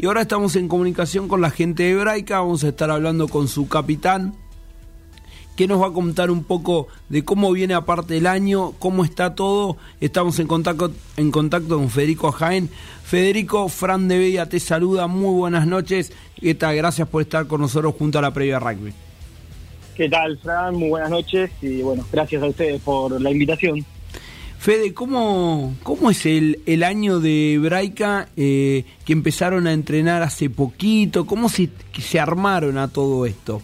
Y ahora estamos en comunicación con la gente Hebraica, vamos a estar hablando con su capitán, que nos va a contar un poco de cómo viene aparte el año, cómo está todo. Estamos en contacto, en contacto con Federico Jaén. Federico, Fran de Bella te saluda, muy buenas noches. ¿Qué? Gracias por estar con nosotros junto a la previa rugby. ¿Qué tal, Fran? Muy buenas noches y bueno, gracias a ustedes por la invitación. Fede, ¿cómo, cómo es el, el año de Hebraica eh, que empezaron a entrenar hace poquito? ¿Cómo se, se armaron a todo esto?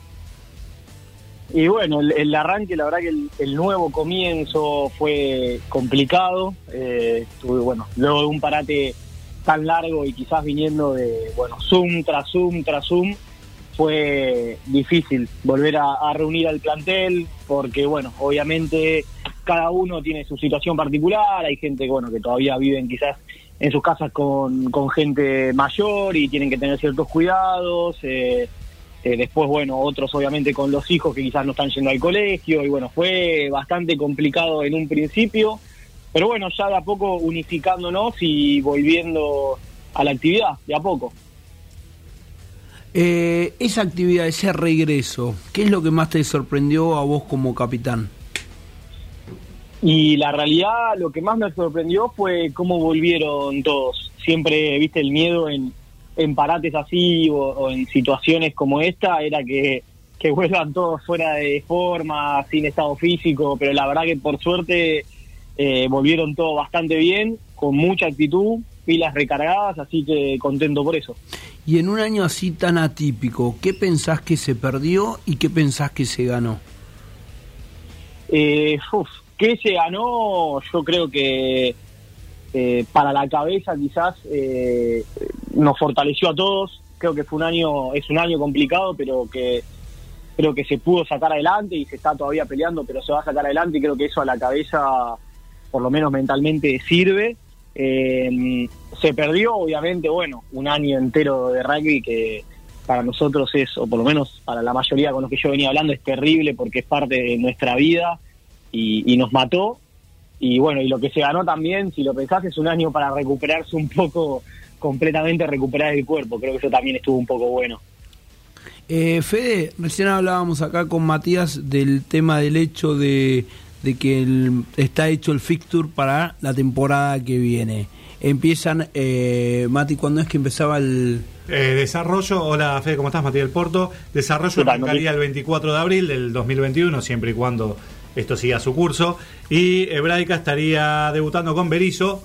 Y bueno, el, arranque, la verdad que el, nuevo comienzo fue complicado. Eh, bueno, luego de un parate tan largo y quizás viniendo de, bueno, Zoom tras Zoom tras Zoom, fue difícil volver a reunir al plantel porque, bueno, obviamente cada uno tiene su situación particular, hay gente bueno que todavía viven quizás en sus casas con, con gente mayor y tienen que tener ciertos cuidados, eh, eh, después bueno, otros obviamente con los hijos que quizás no están yendo al colegio y bueno, fue bastante complicado en un principio, pero bueno, ya de a poco unificándonos y volviendo a la actividad, de a poco. Eh, esa actividad, ese regreso, ¿qué es lo que más te sorprendió a vos como capitán? Y la realidad, lo que más me sorprendió fue cómo volvieron todos. Siempre, viste, el miedo en, en parates así o, en situaciones como esta era que, que vuelvan todos fuera de forma, sin estado físico, pero la verdad que por suerte eh, volvieron todos bastante bien, con mucha actitud, pilas recargadas, así que contento por eso. Y en un año así tan atípico, ¿qué pensás que se perdió y qué pensás que se ganó? Eh, uf, ¿Qué se ganó? Yo creo que eh, para la cabeza quizás eh, nos fortaleció a todos. Creo que fue un año, es un año complicado, pero que creo que se pudo sacar adelante y se está todavía peleando, pero se va a sacar adelante y creo que eso a la cabeza, por lo menos mentalmente, sirve. Eh, se perdió, obviamente, bueno, un año entero de rugby que para nosotros es, o por lo menos para la mayoría con los que yo venía hablando, es terrible porque es parte de nuestra vida y, nos mató. Y bueno, y lo que se ganó también, si lo pensás, es un año para recuperarse un poco, completamente recuperar el cuerpo. Creo que eso también estuvo un poco bueno. Eh, Fede, recién hablábamos acá con Matías del tema del hecho de, que está hecho el fixture para la temporada que viene. Empiezan, eh, Mati, ¿cuándo es que empezaba el...? Eh, desarrollo, hola Fede, ¿cómo estás? Matías del Porto. Desarrollo arrancaría el 24 de abril del 2021, siempre y cuando esto sigue a su curso. Y Hebraica estaría debutando con Berizo.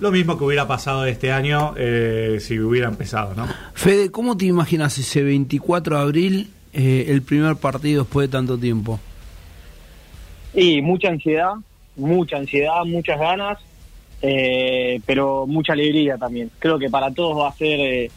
Lo mismo que hubiera pasado este año eh, si hubiera empezado, ¿no? Fede, ¿cómo te imaginas ese 24 de abril, eh, el primer partido después de tanto tiempo? Y mucha ansiedad, mucha ansiedad, muchas ganas, eh, pero mucha alegría también. Creo que para todos va a ser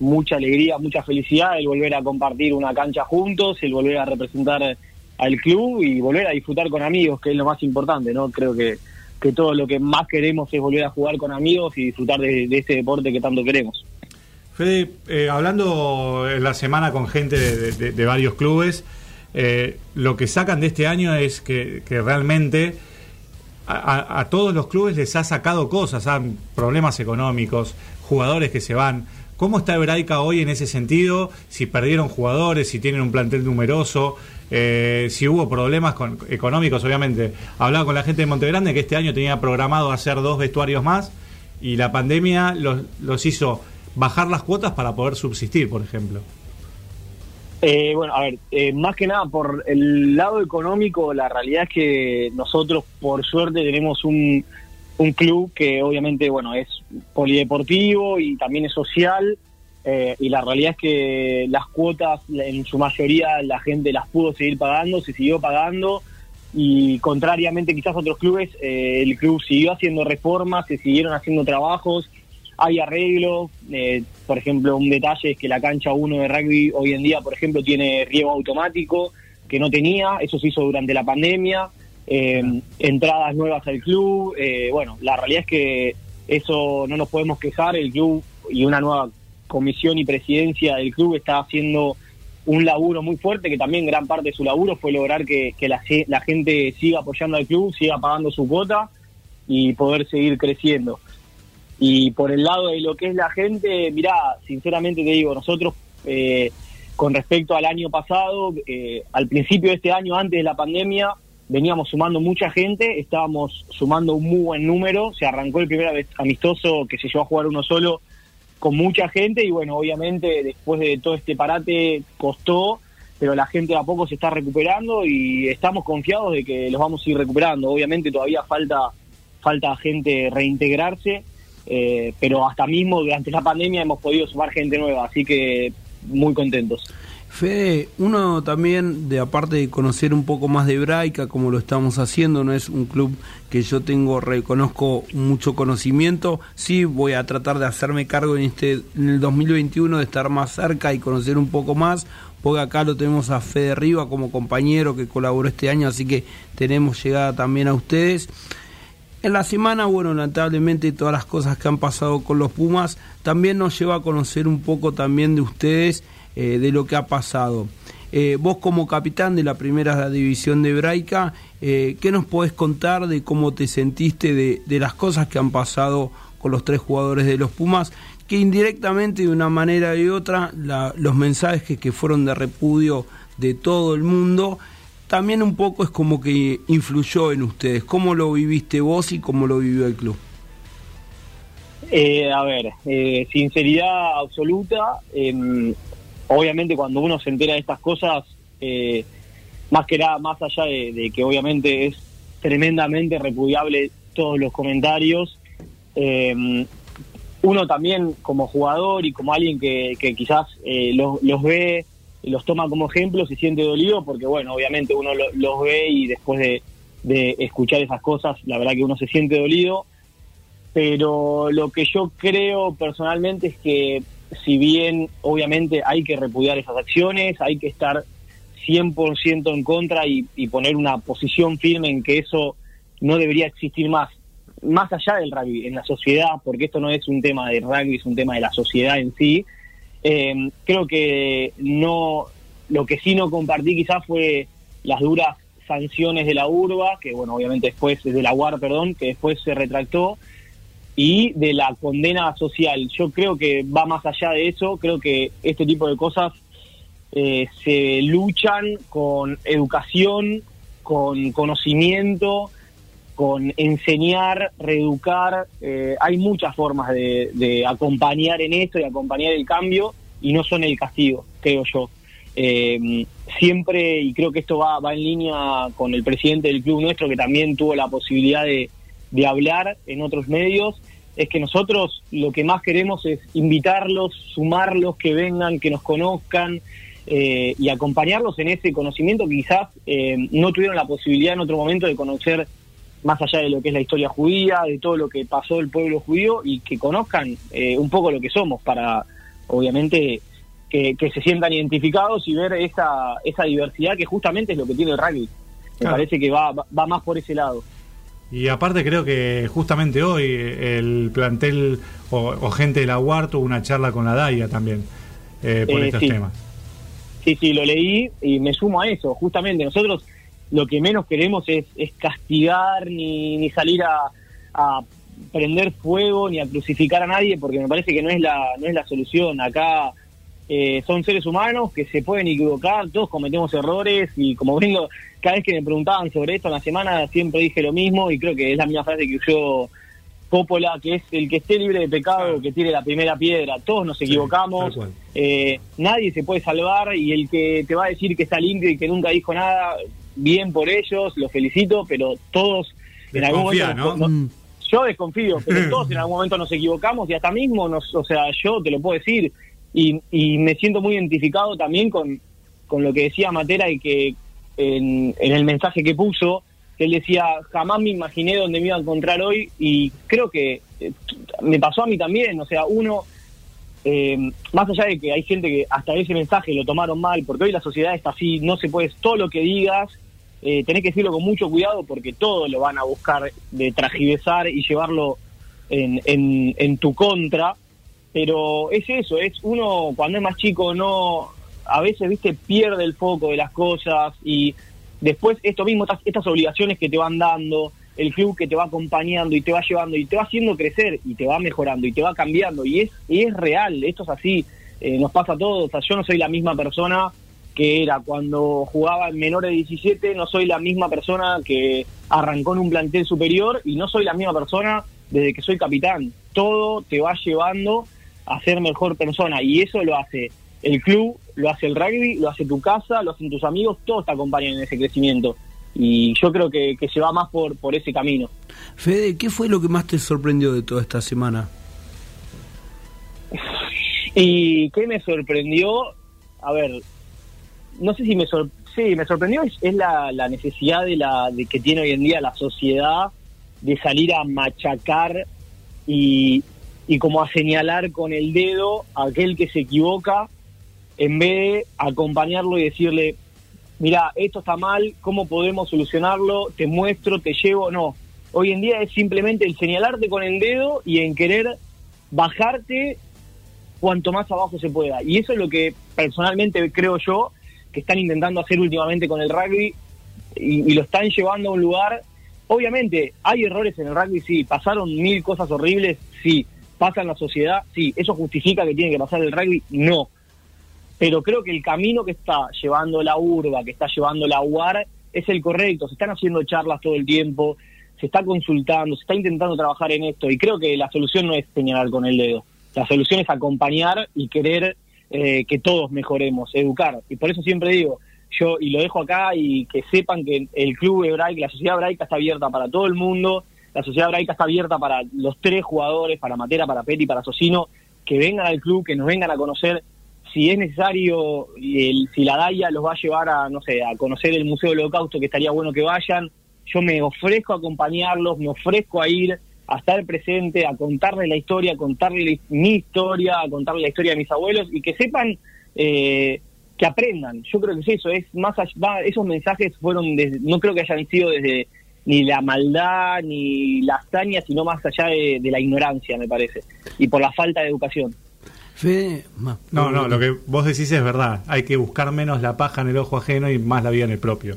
mucha alegría, mucha felicidad el volver a compartir una cancha juntos, el volver a representar al club y volver a disfrutar con amigos, que es lo más importante, ¿no? Creo que, que todo lo que más queremos es volver a jugar con amigos y disfrutar de, este deporte que tanto queremos. Fede, eh, hablando en la semana con gente de, varios clubes, eh, lo que sacan de este año es que, realmente a, todos los clubes les ha sacado cosas, problemas económicos, jugadores que se van. ¿Cómo está Hebraica hoy en ese sentido? Si perdieron jugadores, si tienen un plantel numeroso, eh, si hubo problemas con, económicos, obviamente. Hablaba con la gente de Montegrande que este año tenía programado hacer dos vestuarios más y la pandemia los, hizo bajar las cuotas para poder subsistir, por ejemplo. Eh, bueno, a ver, eh, más que nada por el lado económico, la realidad es que nosotros, por suerte, tenemos un, un club que obviamente, bueno, es polideportivo y también es social eh, y la realidad es que las cuotas, en su mayoría, la gente las pudo seguir pagando, se siguió pagando y contrariamente quizás a otros clubes, eh, el club siguió haciendo reformas, se siguieron haciendo trabajos, hay arreglos, eh, por ejemplo, un detalle es que la cancha 1 de rugby hoy en día, por ejemplo, tiene riego automático, que no tenía, eso se hizo durante la pandemia, entradas nuevas al club, bueno, la realidad es que eso no nos podemos quejar, el club y una nueva comisión y presidencia del club está haciendo un laburo muy fuerte, que también gran parte de su laburo fue lograr que, la, gente siga apoyando al club, siga pagando su cuota y poder seguir creciendo. Y por el lado de lo que es la gente, mirá, sinceramente te digo, nosotros eh, con respecto al año pasado, eh, al principio de este año, antes de la pandemia, veníamos sumando mucha gente, estábamos sumando un muy buen número, se arrancó el primer amistoso que se llevó a jugar uno solo con mucha gente y bueno, obviamente después de todo este parate costó, pero la gente a poco se está recuperando y estamos confiados de que los vamos a ir recuperando. Obviamente todavía falta falta gente reintegrarse, eh, pero hasta mismo durante la pandemia hemos podido sumar gente nueva, así que muy contentos. Fede, uno también, de aparte de conocer un poco más de Hebraica, como lo estamos haciendo, no es un club que yo tengo, reconozco mucho conocimiento, sí voy a tratar de hacerme cargo en, este, en el 2021 de estar más cerca y conocer un poco más, porque acá lo tenemos a Fede Riva como compañero que colaboró este año, así que tenemos llegada también a ustedes. En la semana, bueno, lamentablemente todas las cosas que han pasado con los Pumas también nos lleva a conocer un poco también de ustedes eh, de lo que ha pasado. Eh, vos como capitán de la primera división de Hebraica, eh, ¿qué nos podés contar de cómo te sentiste de, las cosas que han pasado con los tres jugadores de los Pumas? Que indirectamente, de una manera u otra, los mensajes que, fueron de repudio de todo el mundo, también un poco es como que influyó en ustedes. ¿Cómo lo viviste vos y cómo lo vivió el club? a ver, sinceridad absoluta. Em, obviamente cuando uno se entera de estas cosas, eh, más que nada, más allá de, que obviamente es tremendamente repudiable todos los comentarios, eh, uno también como jugador y como alguien que, quizás eh, los, los, ve, los toma como ejemplo, se siente dolido porque, bueno, obviamente uno los ve y después de, escuchar esas cosas, la verdad que uno se siente dolido. Pero lo que yo creo personalmente es que si bien obviamente hay que repudiar esas acciones, hay que estar 100% en contra y, poner una posición firme en que eso no debería existir más, más allá del rugby, en la sociedad, porque esto no es un tema de rugby, es un tema de la sociedad en sí. Eh, creo que no, lo que sí no compartí quizás fue las duras sanciones de la urba, que bueno, obviamente después, de la UAR, perdón, que después se retractó, y de la condena social. Yo creo que va más allá de eso, creo que este tipo de cosas eh, se luchan con educación, con conocimiento, con enseñar, reeducar. Eh, hay muchas formas de, acompañar en esto y acompañar el cambio y no son el castigo, creo yo. Eh, siempre, y creo que esto va, va en línea con el presidente del club nuestro, que también tuvo la posibilidad de, de hablar en otros medios, es que nosotros lo que más queremos es invitarlos, sumarlos, que vengan, que nos conozcan eh, y acompañarlos en ese conocimiento que quizás eh, no tuvieron la posibilidad en otro momento de conocer más allá de lo que es la historia judía, de todo lo que pasó el pueblo judío y que conozcan eh, un poco lo que somos para, obviamente, que, se sientan identificados y ver esa, esa diversidad que justamente es lo que tiene el rugby. Me parece que va, va más por ese lado. Y aparte creo que justamente hoy el plantel o, gente de la UAR tuvo una charla con la DAIA también eh, por estos temas. Sí, sí, lo leí y me sumo a eso. Justamente nosotros lo que menos queremos es, castigar ni, ni salir a, a, prender fuego ni a crucificar a nadie porque me parece que no es la, no es la solución. Acá eh, son seres humanos que se pueden equivocar, todos cometemos errores y como vengo, cada vez que me preguntaban sobre esto en la semana siempre dije lo mismo y creo que es la misma frase que usó Coppola, que es el que esté libre de pecado, que tire la primera piedra, todos nos equivocamos, eh, nadie se puede salvar y el que te va a decir que está limpio y que nunca dijo nada, bien por ellos, los felicito, pero todos en algún momento... Mm. yo desconfío, pero todos en algún momento nos equivocamos y hasta mismo, nos, o sea, yo te lo puedo decir, y, y me siento muy identificado también con, con lo que decía Matera y que en, el mensaje que puso, que él decía, jamás me imaginé dónde me iba a encontrar hoy y creo que eh, me pasó a mí también, o sea, uno, eh, más allá de que hay gente que hasta ese mensaje lo tomaron mal, porque hoy la sociedad está así, no se puede, todo lo que digas, eh, tenés que decirlo con mucho cuidado porque todo lo van a buscar de tragiversar y llevarlo en, en, en tu contra. Pero es eso, es uno cuando es más chico no, a veces, viste, pierde el foco de las cosas y después esto mismo, estas, obligaciones que te van dando, el club que te va acompañando y te va llevando y te va haciendo crecer y te va mejorando y te va cambiando y es, y es real, esto es así, eh, nos pasa a todos, o sea, yo no soy la misma persona que era cuando jugaba en menores de 17, no soy la misma persona que arrancó en un plantel superior y no soy la misma persona desde que soy capitán. Todo te va llevando a ser mejor persona y eso lo hace el club, lo hace el rugby, lo hace tu casa, lo hacen tus amigos, todos te acompañan en ese crecimiento. Y yo creo que, que se va más por, por ese camino. Fede, ¿qué fue lo que más te sorprendió de toda esta semana? ¿Y qué me sorprendió? A ver, no sé si me sí, me sorprendió es, la, la, necesidad de la de que tiene hoy en día la sociedad de salir a machacar y, y como a señalar con el dedo a aquel que se equivoca en vez de acompañarlo y decirle mira esto está mal cómo podemos solucionarlo te muestro te llevo no. Hoy en día es simplemente el señalarte con el dedo y en querer bajarte cuanto más abajo se pueda. Y eso es lo que personalmente creo yo que están intentando hacer últimamente con el rugby y, lo están llevando a un lugar. Obviamente, hay errores en el rugby, sí, pasaron mil cosas horribles, sí, pasa en la sociedad, sí, eso justifica que tiene que pasar el rugby, no. Pero creo que el camino que está llevando la urba, que está llevando la UAR, es el correcto. Se están haciendo charlas todo el tiempo, se está consultando, se está intentando trabajar en esto. Y creo que la solución no es señalar con el dedo. La solución es acompañar y querer eh, que todos mejoremos, educar. Y por eso siempre digo, yo, y lo dejo acá, y que sepan que el club hebraico, la sociedad hebraica está abierta para todo el mundo, la sociedad hebraica está abierta para los tres jugadores, para Matera, para Peti, para Socino, que vengan al club, que nos vengan a conocer. Si es necesario, el, si la DAIA los va a llevar a, no sé, a conocer el Museo del Holocausto, que estaría bueno que vayan, yo me ofrezco a acompañarlos, me ofrezco a ir, a estar presente, a contarle la historia, a contarle mi historia, a contarle la historia de mis abuelos y que sepan eh, que aprendan. Yo creo que es eso, es más allá, esos mensajes fueron, desde, no creo que hayan sido desde ni la maldad ni la hazaña, sino más allá de, la ignorancia, me parece, y por la falta de educación. no, no, lo que vos decís es verdad. Hay que buscar menos la paja en el ojo ajeno y más la vida en el propio.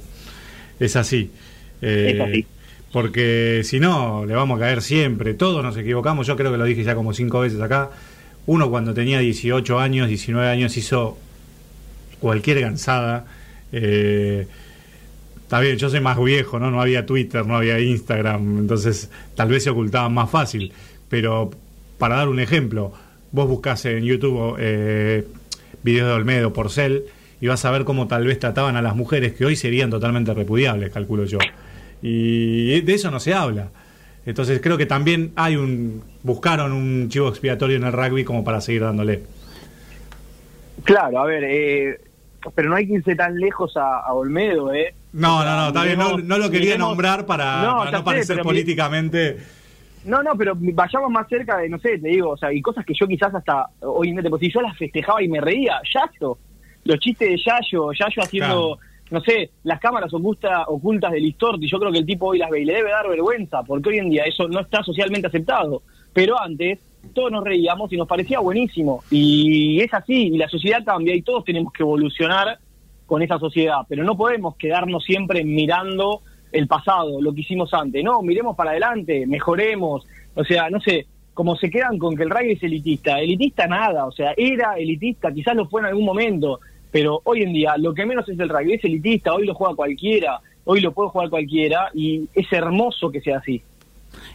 Es así. es así. Porque si no, le vamos a caer siempre. Todos nos equivocamos, yo creo que lo dije ya como cinco veces acá. Uno cuando tenía 18 años, 19 años hizo cualquier gansada. Eh, está bien, yo soy más viejo, ¿no? No había Twitter, no había Instagram, entonces tal vez se ocultaban más fácil. Pero para dar un ejemplo, vos buscás en YouTube eh, videos de Olmedo, Porcel, y vas a ver cómo tal vez trataban a las mujeres que hoy serían totalmente repudiables, calculo yo. Y de eso no se habla. Entonces creo que también hay un buscaron un chivo expiatorio en el rugby como para seguir dándole. Claro, a ver, eh, pero no hay que irse tan lejos a, Olmedo, ¿eh? No, no, no, está bien, no, lo quería nombrar para no, parecer políticamente. No, no, pero vayamos más cerca de, no sé, te digo, o sea, y cosas que yo quizás hasta hoy en día, pues si yo las festejaba y me reía, Yayo, los chistes de Yayo, Yayo haciendo no sé, las cámaras oculta, ocultas del Listorti, yo creo que el tipo hoy las ve y le debe dar vergüenza, porque hoy en día eso no está socialmente aceptado. Pero antes todos nos reíamos y nos parecía buenísimo. Y es así, y la sociedad cambia y todos tenemos que evolucionar con esa sociedad, pero no podemos quedarnos siempre mirando el pasado, lo que hicimos antes. No, miremos para adelante, mejoremos. O sea, no sé, como se quedan con que el rugby es elitista. Elitista nada, o sea, era elitista, quizás lo fue en algún momento, pero hoy en día lo que menos es el rugby, es elitista, hoy lo juega cualquiera, hoy lo puede jugar cualquiera y es hermoso que sea así.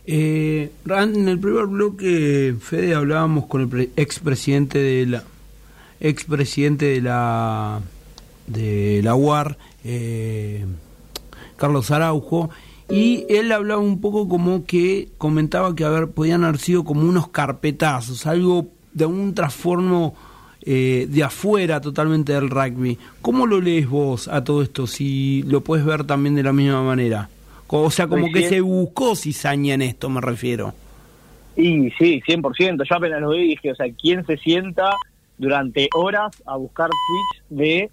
Eh, en el primer bloque, Fede, hablábamos con el expresidente de la expresidente de la de la UAR, eh, Carlos Araujo, y él hablaba un poco como que comentaba que a podían haber sido como unos carpetazos, algo de un transformo eh, de afuera totalmente del rugby. ¿Cómo lo lees vos a todo esto? Si lo puedes ver también de la misma manera. O sea, como que se buscó cizaña en esto, me refiero. Y sí, 100%. Yo apenas lo vi dije, o sea, ¿quién se sienta durante horas a buscar tweets de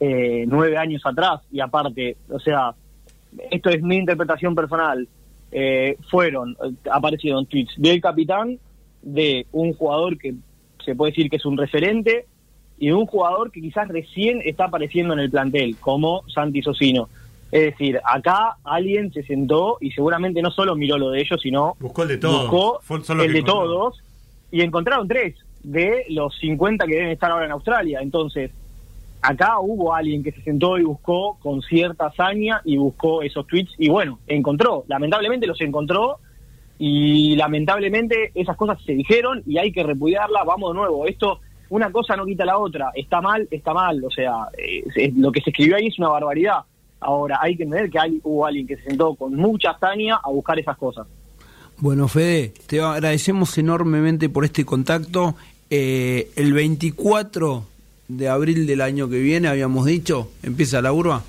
eh, nueve años atrás? Y aparte, o sea, esto es mi interpretación personal. Eh, fueron, aparecieron tweets del capitán, de un jugador que se puede decir que es un referente, y un jugador que quizás recién está apareciendo en el plantel, como Santi Sosino. Es decir, acá alguien se sentó y seguramente no solo miró lo de ellos, sino buscó el de todos. Buscó Fue solo el que de encontró. todos y encontraron tres de los 50 que deben estar ahora en Australia. Entonces, acá hubo alguien que se sentó y buscó con cierta hazaña y buscó esos tweets y bueno, encontró. Lamentablemente los encontró y lamentablemente esas cosas se dijeron y hay que repudiarlas. Vamos de nuevo, esto una cosa no quita la otra. Está mal, está mal. O sea, es- lo que se escribió ahí es una barbaridad. Ahora, hay que entender que hay, hubo alguien que se sentó con mucha hazaña a buscar esas cosas. Bueno, Fede, te agradecemos enormemente por este contacto. Eh, el 24 de abril del año que viene, habíamos dicho, empieza la urba.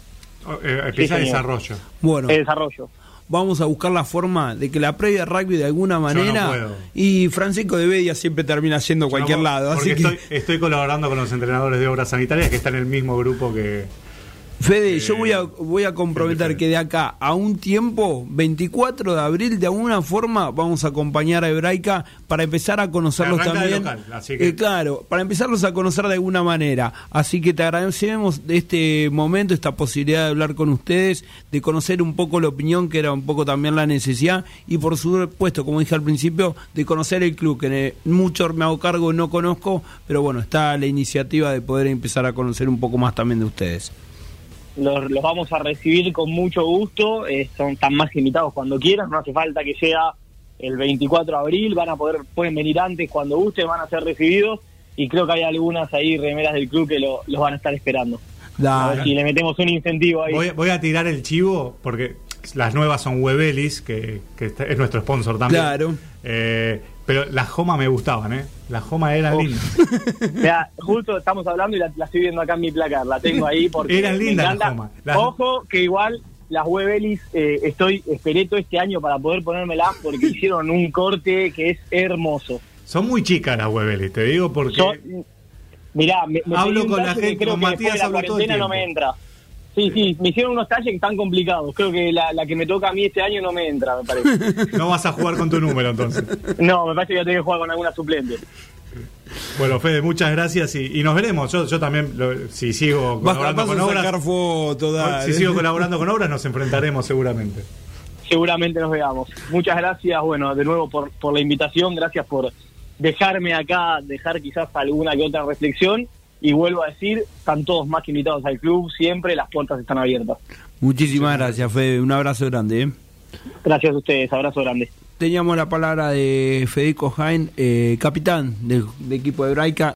Eh, empieza Sí, señor. desarrollo. Bueno, El desarrollo. Vamos a buscar la forma de que la previa rugby de alguna manera puedo. y Francisco de Bedia siempre termina yendo a cualquier No, lado, porque así que estoy, estoy colaborando con los entrenadores de obras sanitarias que están en el mismo grupo que. Fede, Eh, yo voy a voy a comprometer Fede. que de acá a un tiempo, 24 de abril, de alguna forma vamos a acompañar a Hebraica para empezar a conocerlos también. local, así que- Eh, claro, para empezarlos a conocer de alguna manera. Así que te agradecemos de este momento, esta posibilidad de hablar con ustedes, de conocer un poco la opinión, que era un poco también la necesidad, y por supuesto, como dije al principio, de conocer el club, que mucho me hago cargo, no conozco, pero bueno, está la iniciativa de poder empezar a conocer un poco más también de ustedes. Los, los vamos a recibir con mucho gusto. eh, son tan más invitados cuando quieran. No hace falta que sea el 24 de abril. Van a poder, pueden venir antes cuando gusten, van a ser recibidos. Y creo que hay algunas ahí remeras del club que lo- los van a estar esperando. A ver si le metemos un incentivo ahí. Voy, voy a tirar el chivo porque las nuevas son Webelis, que, es nuestro sponsor también. Claro. Eh, pero las Joma me gustaban, ¿eh? Las Joma eran Uf. lindas. Mira, justo estamos hablando y la, la estoy viendo acá en mi placar, la tengo ahí porque Eran lindas las. Las- Ojo que igual las Webelis eh, estoy esperé todo este año para poder ponérmelas porque hicieron un corte que es hermoso. Son muy chicas las Webelis, te digo porque. Yo- mirá, me, me Hablo con la gente, creo con que Matías después de la hablo todo el cuarentena no me entra. Sí, sí, me hicieron unos talles que están complicados. Creo que la, la que me toca a mí este año no me entra, me parece. No vas a jugar con tu número entonces. no, me parece que voy a tener que jugar con alguna suplente. Bueno, Fede, muchas gracias y, y nos veremos. Yo, yo también, lo- si sigo Vas colaborando con obras, si sigo colaborando con obras, nos enfrentaremos seguramente. seguramente nos veamos. Muchas gracias, bueno, de nuevo por, por la invitación, gracias por dejarme acá, dejar quizás alguna que otra reflexión y vuelvo a decir, están todos más que invitados al club, siempre las puertas están abiertas. Muchísimas gracias, Fede. Un abrazo grande. ¿eh? Gracias a ustedes, abrazo grande. Teníamos la palabra de Federico Jaén, eh, capitán del, del equipo de Hebraica.